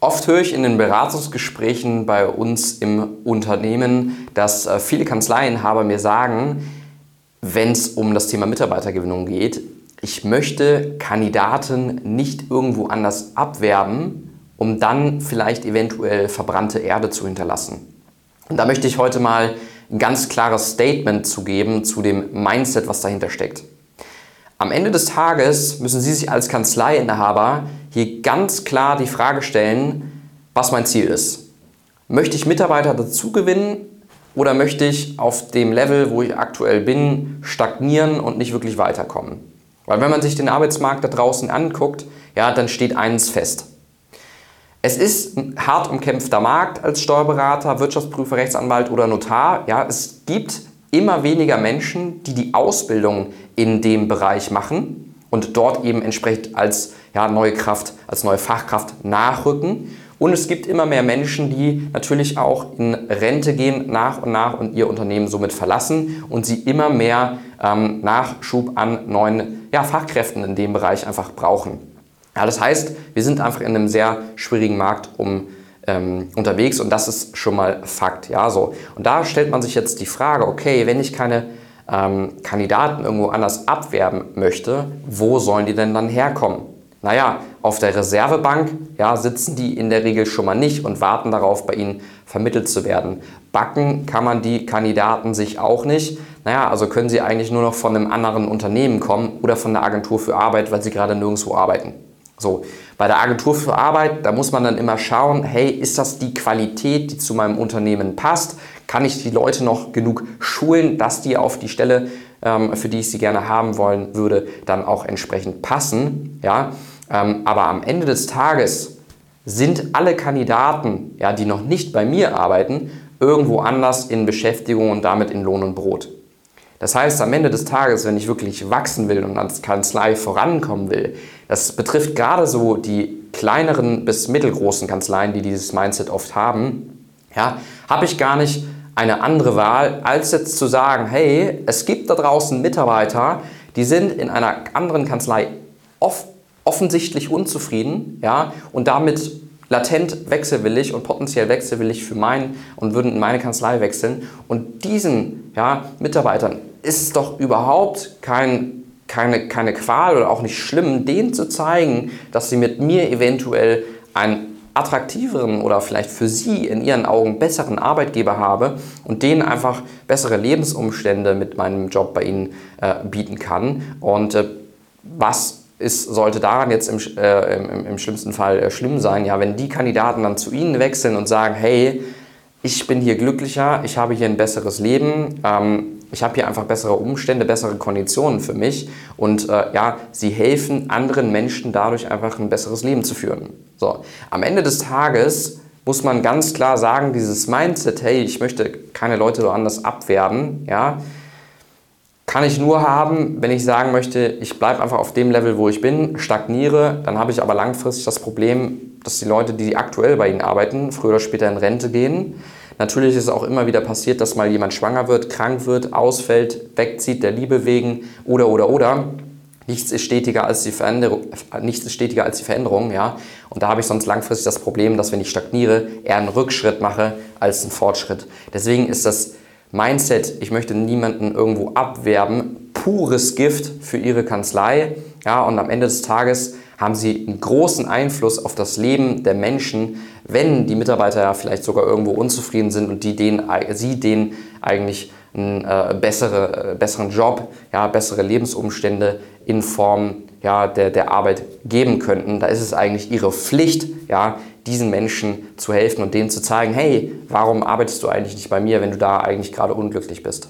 Oft höre ich in den Beratungsgesprächen bei uns im Unternehmen, dass äh, viele Kanzleienhaber mir sagen, wenn es um das Thema Mitarbeitergewinnung geht, ich möchte Kandidaten nicht irgendwo anders abwerben, um dann vielleicht eventuell verbrannte Erde zu hinterlassen. Und da möchte ich heute mal ein ganz klares Statement zu geben zu dem Mindset, was dahinter steckt. Am Ende des Tages müssen Sie sich als Kanzleiinhaber hier ganz klar die Frage stellen, was mein Ziel ist. Möchte ich Mitarbeiter dazu gewinnen oder möchte ich auf dem Level, wo ich aktuell bin, stagnieren und nicht wirklich weiterkommen? Weil wenn man sich den Arbeitsmarkt da draußen anguckt, ja, dann steht eines fest. Es ist ein hart umkämpfter Markt als Steuerberater, Wirtschaftsprüfer, Rechtsanwalt oder Notar. Ja, es gibt immer weniger Menschen, die die Ausbildung in dem Bereich machen und dort eben entsprechend als ja, neue Kraft, als neue Fachkraft nachrücken. Und es gibt immer mehr Menschen, die natürlich auch in Rente gehen nach und nach und ihr Unternehmen somit verlassen und sie immer mehr ähm, Nachschub an neuen ja, Fachkräften in dem Bereich einfach brauchen. Ja, das heißt, wir sind einfach in einem sehr schwierigen Markt um ähm, unterwegs und das ist schon mal Fakt. Ja, so. Und da stellt man sich jetzt die Frage, okay, wenn ich keine ähm, Kandidaten irgendwo anders abwerben möchte, wo sollen die denn dann herkommen? Naja, auf der Reservebank ja, sitzen die in der Regel schon mal nicht und warten darauf, bei ihnen vermittelt zu werden. Backen kann man die Kandidaten sich auch nicht. Naja, also können sie eigentlich nur noch von einem anderen Unternehmen kommen oder von der Agentur für Arbeit, weil sie gerade nirgendwo arbeiten. So, bei der Agentur für Arbeit, da muss man dann immer schauen, hey, ist das die Qualität, die zu meinem Unternehmen passt? Kann ich die Leute noch genug schulen, dass die auf die Stelle, ähm, für die ich sie gerne haben wollen würde, dann auch entsprechend passen? Ja, ähm, aber am Ende des Tages sind alle Kandidaten, ja, die noch nicht bei mir arbeiten, irgendwo anders in Beschäftigung und damit in Lohn und Brot. Das heißt, am Ende des Tages, wenn ich wirklich wachsen will und als Kanzlei vorankommen will, das betrifft gerade so die kleineren bis mittelgroßen Kanzleien, die dieses Mindset oft haben, ja, habe ich gar nicht eine andere Wahl, als jetzt zu sagen, hey, es gibt da draußen Mitarbeiter, die sind in einer anderen Kanzlei oft offensichtlich unzufrieden, ja, und damit latent wechselwillig und potenziell wechselwillig für meinen und würden in meine Kanzlei wechseln. Und diesen ja, Mitarbeitern ist es doch überhaupt kein, keine, keine Qual oder auch nicht schlimm, denen zu zeigen, dass sie mit mir eventuell einen attraktiveren oder vielleicht für sie in ihren Augen besseren Arbeitgeber habe und denen einfach bessere Lebensumstände mit meinem Job bei ihnen äh, bieten kann. Und äh, was ist, sollte daran jetzt im, äh, im, im, schlimmsten Fall äh, schlimm sein, ja, wenn die Kandidaten dann zu Ihnen wechseln und sagen, hey, ich bin hier glücklicher, ich habe hier ein besseres Leben, ähm, ich habe hier einfach bessere Umstände, bessere Konditionen für mich und äh, ja, sie helfen anderen Menschen dadurch einfach ein besseres Leben zu führen. So, am Ende des Tages muss man ganz klar sagen, dieses Mindset, hey, ich möchte keine Leute so anders abwerben, ja, kann ich nur haben, wenn ich sagen möchte, ich bleibe einfach auf dem Level, wo ich bin, stagniere, dann habe ich aber langfristig das Problem, dass die Leute, die aktuell bei Ihnen arbeiten, früher oder später in Rente gehen. Natürlich ist es auch immer wieder passiert, dass mal jemand schwanger wird, krank wird, ausfällt, wegzieht, der Liebe wegen oder oder oder. Nichts ist stetiger als die Veränderung, nichts ist stetiger als die Veränderung, ja. Und da habe ich sonst langfristig das Problem, dass wenn ich stagniere, eher einen Rückschritt mache als einen Fortschritt. Deswegen ist das Mindset, ich möchte niemanden irgendwo abwerben, pures Gift für ihre Kanzlei. Ja, und am Ende des Tages haben sie einen großen Einfluss auf das Leben der Menschen, wenn die Mitarbeiter ja vielleicht sogar irgendwo unzufrieden sind und die denen, sie denen eigentlich einen äh, bessere, äh, besseren Job, ja, bessere Lebensumstände in Form ja, der, der Arbeit geben könnten. Da ist es eigentlich ihre Pflicht, ja, diesen Menschen zu helfen und denen zu zeigen, hey, warum arbeitest du eigentlich nicht bei mir, wenn du da eigentlich gerade unglücklich bist?